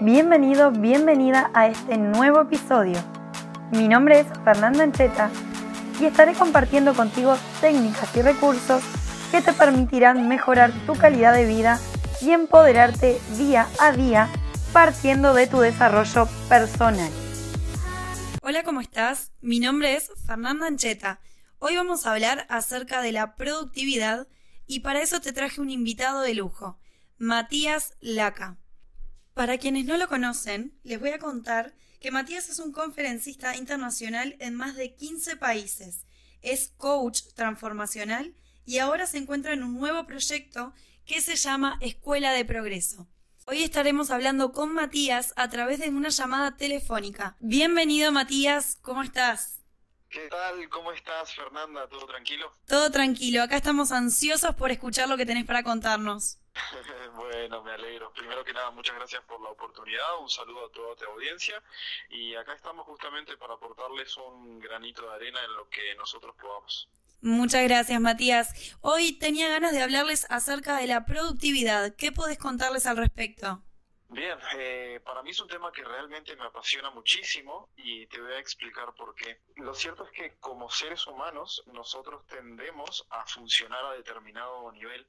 Bienvenido, bienvenida a este nuevo episodio. Mi nombre es Fernanda Ancheta y estaré compartiendo contigo técnicas y recursos que te permitirán mejorar tu calidad de vida y empoderarte día a día partiendo de tu desarrollo personal. Hola, ¿cómo estás? Mi nombre es Fernanda Ancheta. Hoy vamos a hablar acerca de la productividad y para eso te traje un invitado de lujo, Matías Laca. Para quienes no lo conocen, les voy a contar que Matías es un conferencista internacional en más de 15 países, es coach transformacional y ahora se encuentra en un nuevo proyecto que se llama Escuela de Progreso. Hoy estaremos hablando con Matías a través de una llamada telefónica. Bienvenido Matías, ¿cómo estás? ¿Qué tal? ¿Cómo estás, Fernanda? ¿Todo tranquilo? Todo tranquilo, acá estamos ansiosos por escuchar lo que tenés para contarnos. bueno, me alegro. Primero que nada, muchas gracias por la oportunidad. Un saludo a toda tu audiencia. Y acá estamos justamente para aportarles un granito de arena en lo que nosotros podamos. Muchas gracias, Matías. Hoy tenía ganas de hablarles acerca de la productividad. ¿Qué podés contarles al respecto? Bien, eh, para mí es un tema que realmente me apasiona muchísimo y te voy a explicar por qué. Lo cierto es que como seres humanos nosotros tendemos a funcionar a determinado nivel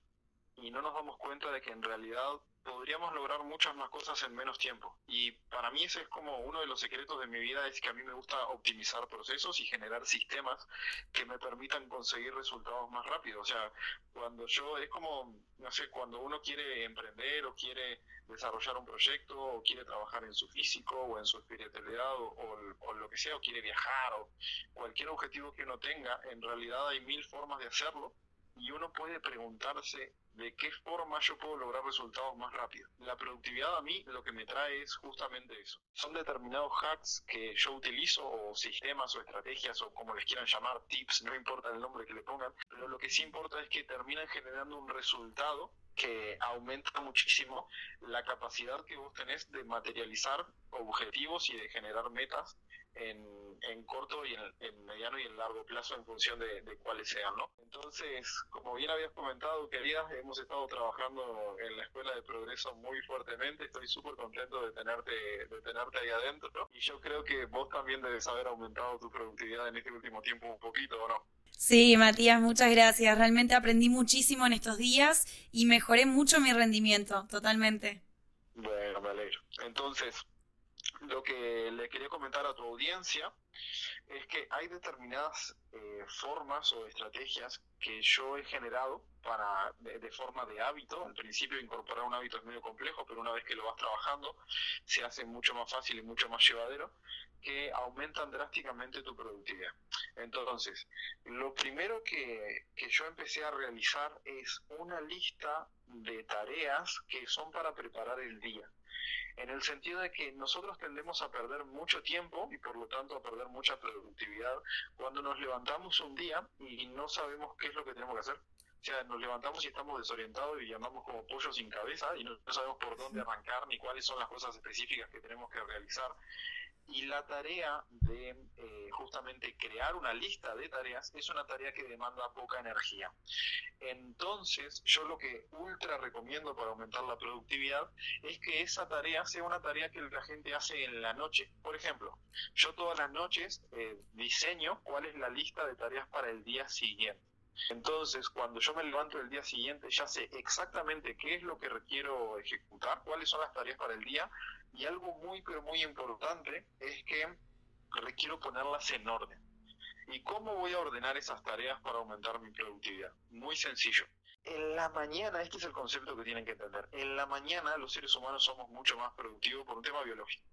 y no nos damos cuenta de que en realidad podríamos lograr muchas más cosas en menos tiempo. Y para mí ese es como uno de los secretos de mi vida, es que a mí me gusta optimizar procesos y generar sistemas que me permitan conseguir resultados más rápido. O sea, cuando yo, es como, no sé, cuando uno quiere emprender o quiere desarrollar un proyecto o quiere trabajar en su físico o en su espiritualidad o, o lo que sea, o quiere viajar o cualquier objetivo que uno tenga, en realidad hay mil formas de hacerlo y uno puede preguntarse de qué forma yo puedo lograr resultados más rápido. La productividad a mí lo que me trae es justamente eso. Son determinados hacks que yo utilizo o sistemas o estrategias o como les quieran llamar, tips, no importa el nombre que le pongan, pero lo que sí importa es que terminan generando un resultado que aumenta muchísimo la capacidad que vos tenés de materializar objetivos y de generar metas en, en corto y en, mediano y en largo plazo en función de, cuáles sean, ¿no? Entonces, como bien habías comentado, queridas, hemos estado trabajando en la Escuela de Progreso muy fuertemente, estoy súper contento de tenerte, de tenerte ahí adentro, y yo creo que vos también debes haber aumentado tu productividad en este último tiempo un poquito, ¿o no? Sí, Matías, muchas gracias. Realmente aprendí muchísimo en estos días y mejoré mucho mi rendimiento, totalmente. Bueno, me alegro. Entonces, lo que le quería comentar a tu audiencia es que hay determinadas eh, formas o estrategias que yo he generado para de, forma de hábito. Al principio incorporar un hábito es medio complejo, pero una vez que lo vas trabajando se hace mucho más fácil y mucho más llevadero, que aumentan drásticamente tu productividad. Entonces, lo primero que, que yo empecé a realizar es una lista de tareas que son para preparar el día en el sentido de que nosotros tendemos a perder mucho tiempo y por lo tanto a perder mucha productividad cuando nos levantamos un día y no sabemos qué es lo que tenemos que hacer. O sea, nos levantamos y estamos desorientados y llamamos como pollo sin cabeza y no sabemos por dónde arrancar ni cuáles son las cosas específicas que tenemos que realizar y la tarea de eh, justamente crear una lista de tareas es una tarea que demanda poca energía. Entonces, yo lo que ultra recomiendo para aumentar la productividad es que esa tarea sea una tarea que la gente hace en la noche. Por ejemplo, yo todas las noches eh, diseño cuál es la lista de tareas para el día siguiente. Entonces, cuando yo me levanto el día siguiente, ya sé exactamente qué es lo que requiero ejecutar, cuáles son las tareas para el día, y algo muy, pero muy importante es que requiero ponerlas en orden. ¿Y cómo voy a ordenar esas tareas para aumentar mi productividad? Muy sencillo. En la mañana, este es el concepto que tienen que entender, en la mañana los seres humanos somos mucho más productivos por un tema biológico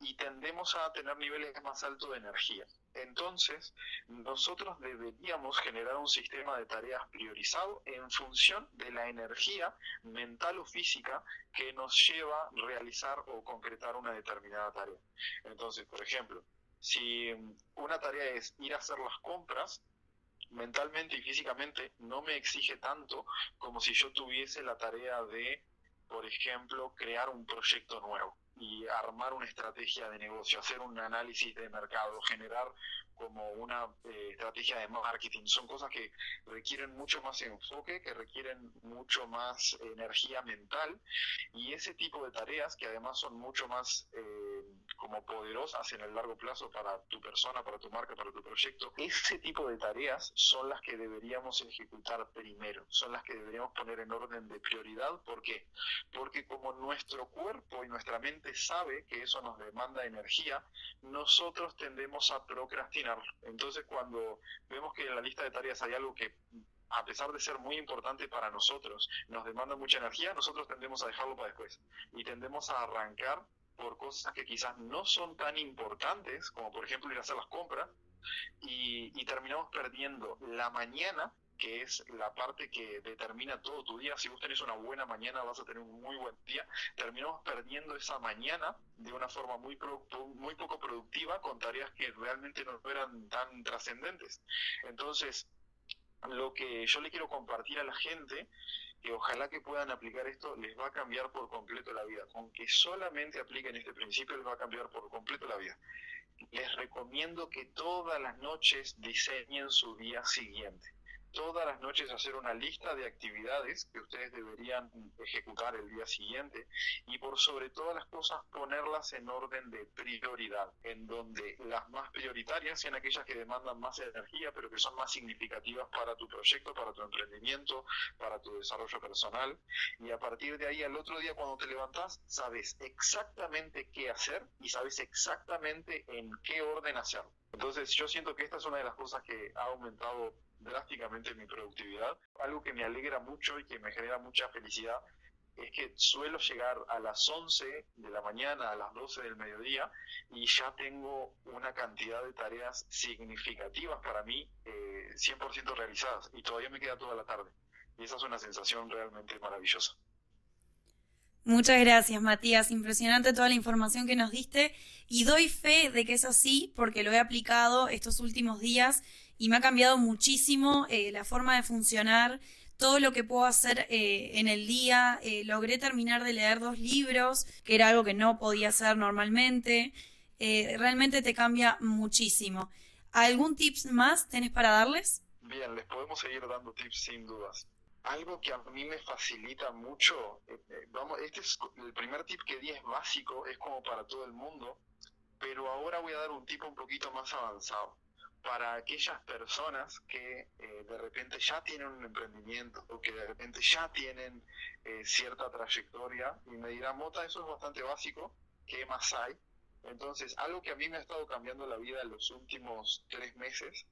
y tendemos a tener niveles más altos de energía. Entonces, nosotros deberíamos generar un sistema de tareas priorizado en función de la energía mental o física que nos lleva a realizar o concretar una determinada tarea. Entonces, por ejemplo, si una tarea es ir a hacer las compras, mentalmente y físicamente no me exige tanto como si yo tuviese la tarea de, por ejemplo, crear un proyecto nuevo y armar una estrategia de negocio, hacer un análisis de mercado, generar como una eh, estrategia de marketing. Son cosas que requieren mucho más enfoque, que requieren mucho más energía mental y ese tipo de tareas que además son mucho más eh, como poderosas en el largo plazo para tu persona, para tu marca, para tu proyecto. Ese tipo de tareas son las que deberíamos ejecutar primero, son las que deberíamos poner en orden de prioridad. ¿Por qué? Porque como nuestro cuerpo y nuestra mente sabe que eso nos demanda energía, nosotros tendemos a procrastinar. Entonces cuando vemos que en la lista de tareas hay algo que a pesar de ser muy importante para nosotros, nos demanda mucha energía, nosotros tendemos a dejarlo para después y tendemos a arrancar por cosas que quizás no son tan importantes, como por ejemplo ir a hacer las compras, y, y terminamos perdiendo la mañana que es la parte que determina todo tu día. Si vos tenés una buena mañana, vas a tener un muy buen día. Terminamos perdiendo esa mañana de una forma muy, muy poco productiva con tareas que realmente no eran tan trascendentes. Entonces, lo que yo le quiero compartir a la gente, que ojalá que puedan aplicar esto, les va a cambiar por completo la vida. Aunque solamente apliquen este principio, les va a cambiar por completo la vida. Les recomiendo que todas las noches diseñen su día siguiente todas las noches hacer una lista de actividades que ustedes deberían ejecutar el día siguiente y por sobre todas las cosas ponerlas en orden de prioridad, en donde las más prioritarias sean aquellas que demandan más energía, pero que son más significativas para tu proyecto, para tu emprendimiento, para tu desarrollo personal. Y a partir de ahí, al otro día cuando te levantas, sabes exactamente qué hacer y sabes exactamente en qué orden hacerlo. Entonces yo siento que esta es una de las cosas que ha aumentado drásticamente mi productividad. Algo que me alegra mucho y que me genera mucha felicidad es que suelo llegar a las 11 de la mañana, a las 12 del mediodía, y ya tengo una cantidad de tareas significativas para mí, eh, 100% realizadas, y todavía me queda toda la tarde. Y esa es una sensación realmente maravillosa. Muchas gracias, Matías. Impresionante toda la información que nos diste y doy fe de que es así porque lo he aplicado estos últimos días y me ha cambiado muchísimo eh, la forma de funcionar, todo lo que puedo hacer eh, en el día. Eh, logré terminar de leer dos libros, que era algo que no podía hacer normalmente. realmente te cambia muchísimo. ¿Algún tips más tenés para darles? Bien, les podemos seguir dando tips sin dudas. Algo que a mí me facilita mucho, vamos, este es el primer tip que di es básico, es como para todo el mundo, pero ahora voy a dar un tip un poquito más avanzado para aquellas personas que eh, de repente ya tienen un emprendimiento o que de repente ya tienen eh, cierta trayectoria y me dirán, Mota, eso es bastante básico, ¿qué más hay? Entonces, algo que a mí me ha estado cambiando la vida en los últimos tres meses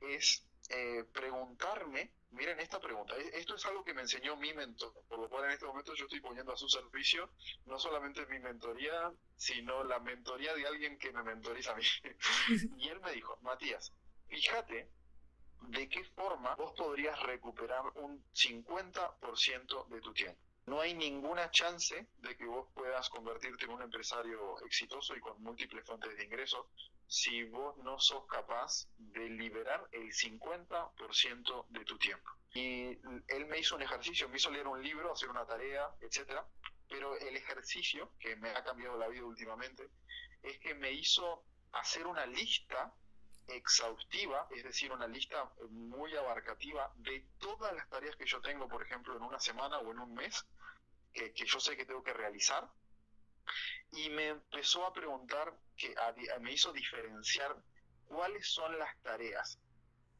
es eh, preguntarme, miren esta pregunta, e-, esto es algo que me enseñó mi mentor, por lo cual en este momento yo estoy poniendo a su servicio no solamente mi mentoría, sino la mentoría de alguien que me mentoriza a mí. y él me dijo, Matías, fíjate de qué forma vos podrías recuperar un 50% de tu tiempo. No hay ninguna chance de que vos puedas convertirte en un empresario exitoso y con múltiples fuentes de ingresos si vos no sos capaz de liberar el 50% de tu tiempo. Y él me hizo un ejercicio, me hizo leer un libro, hacer una tarea, etcétera, pero el ejercicio que me ha cambiado la vida últimamente es que me hizo hacer una lista exhaustiva, es decir, una lista muy abarcativa de todas las tareas que yo tengo, por ejemplo, en una semana o en un mes, que, que yo sé que tengo que realizar, y me empezó a preguntar, que me hizo diferenciar cuáles son las tareas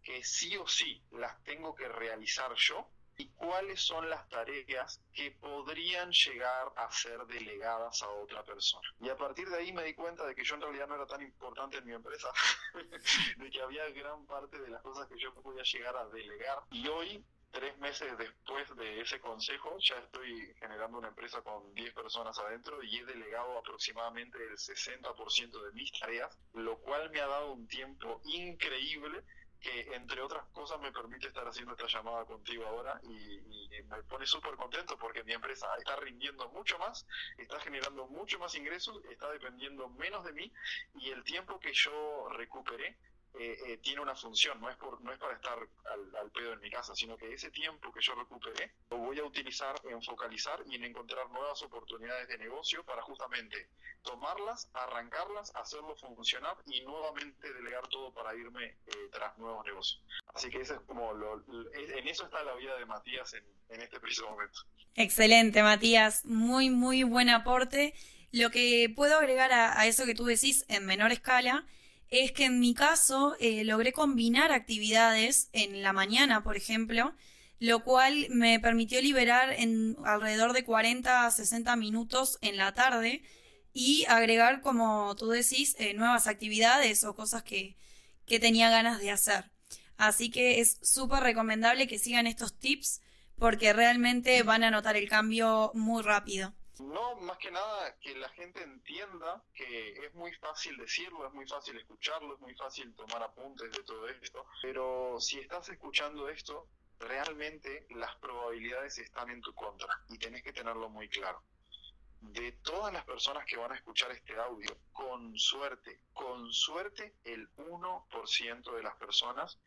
que sí o sí las tengo que realizar yo y cuáles son las tareas que podrían llegar a ser delegadas a otra persona. Y a partir de ahí me di cuenta de que yo en realidad no era tan importante en mi empresa, de que había gran parte de las cosas que yo podía llegar a delegar. Y hoy tres meses después de ese consejo, ya estoy generando una empresa con 10 personas adentro y he delegado aproximadamente el 60% de mis tareas, lo cual me ha dado un tiempo increíble que entre otras cosas me permite estar haciendo esta llamada contigo ahora y, me pone súper contento porque mi empresa está rindiendo mucho más, está generando mucho más ingresos, está dependiendo menos de mí y el tiempo que yo recuperé eh, eh, tiene una función, no es, por, no es para estar al, pedo en mi casa, sino que ese tiempo que yo recuperé lo voy a utilizar en focalizar y en encontrar nuevas oportunidades de negocio para justamente tomarlas, arrancarlas, hacerlo funcionar y nuevamente delegar todo para irme eh, tras nuevos negocios. Así que eso es como lo, en eso está la vida de Matías en, en este preciso momento. Excelente, Matías, muy, muy buen aporte. Lo que puedo agregar a eso que tú decís en menor escala es que en mi caso eh, logré combinar actividades en la mañana, por ejemplo, lo cual me permitió liberar en alrededor de 40 a 60 minutos en la tarde y agregar, como tú decís, eh, nuevas actividades o cosas que, que tenía ganas de hacer. Así que es súper recomendable que sigan estos tips porque realmente van a notar el cambio muy rápido. No, más que nada que la gente entienda que es muy fácil decirlo, es muy fácil escucharlo, es muy fácil tomar apuntes de todo esto, pero si estás escuchando esto, realmente las probabilidades están en tu contra y tenés que tenerlo muy claro. De todas las personas que van a escuchar este audio, con suerte, con suerte el 1% de las personas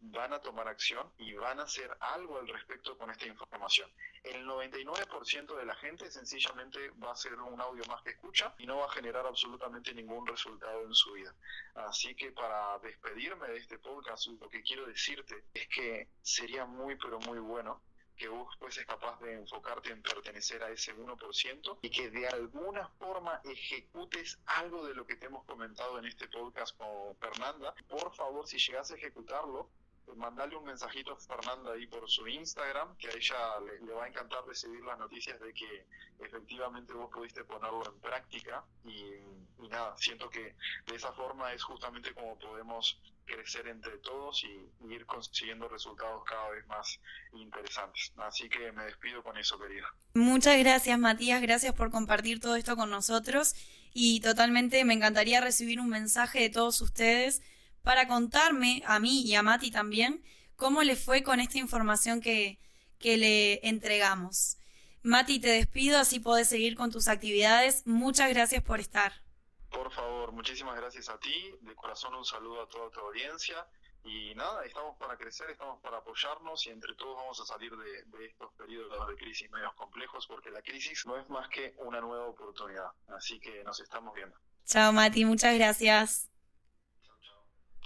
van a tomar acción y van a hacer algo al respecto con esta información. El 99% de la gente sencillamente va a ser un audio más que escucha y no va a generar absolutamente ningún resultado en su vida. Así que para despedirme de este podcast, lo que quiero decirte es que sería muy pero muy bueno que vos fueses capaz de enfocarte en pertenecer a ese 1% y que de alguna forma ejecutes algo de lo que te hemos comentado en este podcast con Fernanda. Por favor, si llegas a ejecutarlo, mandarle un mensajito a Fernanda ahí por su Instagram, que a ella le, va a encantar recibir las noticias de que efectivamente vos pudiste ponerlo en práctica y, nada, siento que de esa forma es justamente como podemos crecer entre todos y, ir consiguiendo resultados cada vez más interesantes. Así que me despido con eso, querido. Muchas gracias, Matías. Gracias por compartir todo esto con nosotros y totalmente me encantaría recibir un mensaje de todos ustedes para contarme a mí y a Mati también cómo le fue con esta información que, que le entregamos. Mati, te despido, así podés seguir con tus actividades. Muchas gracias por estar. Por favor, muchísimas gracias a ti. De corazón un saludo a toda tu audiencia. Y nada, estamos para crecer, estamos para apoyarnos y entre todos vamos a salir de, de, estos periodos de crisis medios complejos porque la crisis no es más que una nueva oportunidad. Así que nos estamos viendo. Chao Mati, muchas gracias.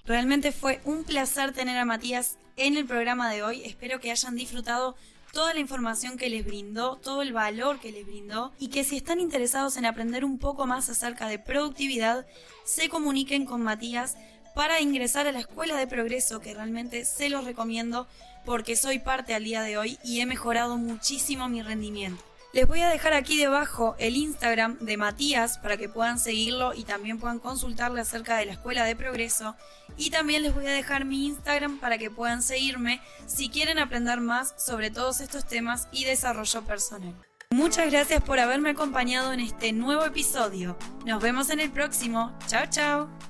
Realmente fue un placer tener a Matías en el programa de hoy. Espero que hayan disfrutado toda la información que les brindó, todo el valor que les brindó y que si están interesados en aprender un poco más acerca de productividad, se comuniquen con Matías para ingresar a la Escuela de Progreso, que realmente se los recomiendo porque soy parte al día de hoy y he mejorado muchísimo mi rendimiento. Les voy a dejar aquí debajo el Instagram de Matías para que puedan seguirlo y también puedan consultarle acerca de la Escuela de Progreso. Y también les voy a dejar mi Instagram para que puedan seguirme si quieren aprender más sobre todos estos temas y desarrollo personal. Muchas gracias por haberme acompañado en este nuevo episodio. Nos vemos en el próximo. Chao, chao.